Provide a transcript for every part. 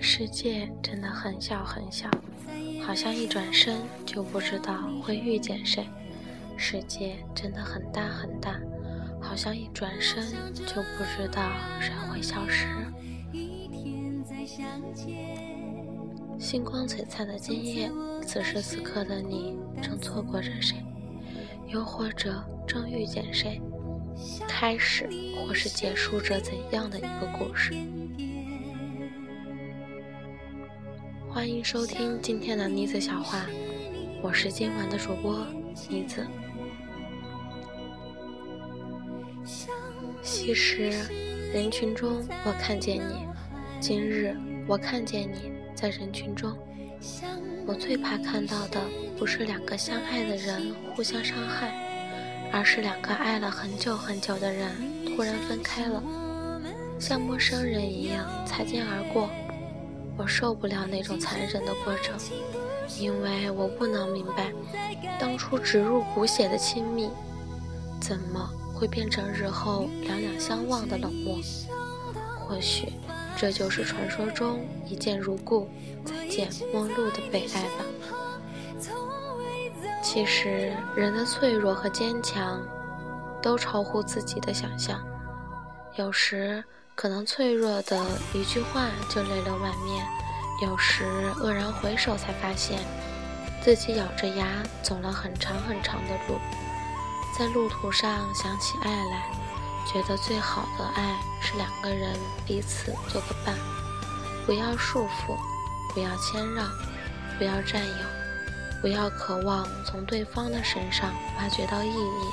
世界真的很小很小，好像一转身就不知道会遇见谁；世界真的很大很大，好像一转身就不知道谁会消失。星光璀璨的今夜，此时此刻的你正错过着谁？又或者正遇见谁？开始或是结束着怎样的一个故事？欢迎收听今天的妮子小话，我是今晚的主播妮子。昔时人群中我看见你，今日我看见你在人群中。我最怕看到的不是两个相爱的人互相伤害，而是两个爱了很久很久的人突然分开了，像陌生人一样擦肩而过。我受不了那种残忍的过程，因为我不能明白，当初植入骨血的亲密，怎么会变成日后两两相望的冷漠？或许，这就是传说中一见如故，再见陌路的悲哀吧。其实，人的脆弱和坚强，都超乎自己的想象，有时。可能脆弱的一句话就泪流满面，有时愕然回首才发现，自己咬着牙走了很长很长的路，在路途上想起爱来，觉得最好的爱是两个人彼此做个伴，不要束缚，不要谦让，不要占有，不要渴望从对方的身上挖掘到意义，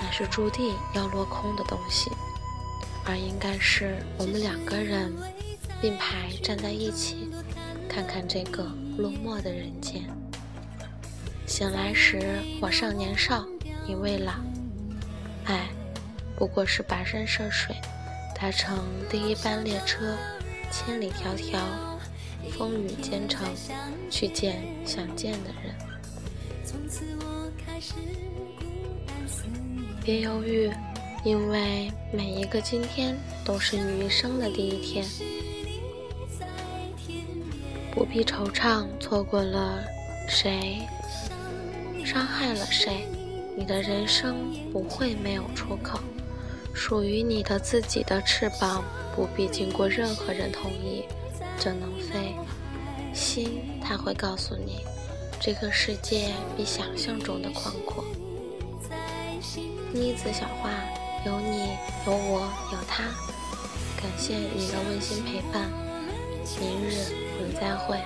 那是注定要落空的东西。而应该是我们两个人并排站在一起，看看这个落寞的人间。醒来时我尚年少，你未老，爱不过是跋山涉水，搭乘第一班列车，千里迢迢，风雨兼程，去见想见的人。别犹豫。因为每一个今天都是你一生的第一天，不必惆怅，错过了谁，伤害了谁，你的人生不会没有出口，属于你的自己的翅膀，不必经过任何人同意就能飞，心它会告诉你，这个世界比想象中的宽阔。妮子小花。有你，有我，有他，感谢你的温馨陪伴。明日我们再会。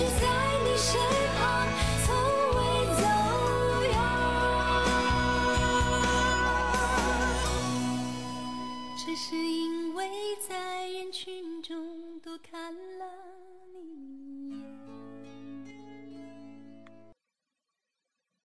只在你身旁，从未走远。只是因为在人群中多看了。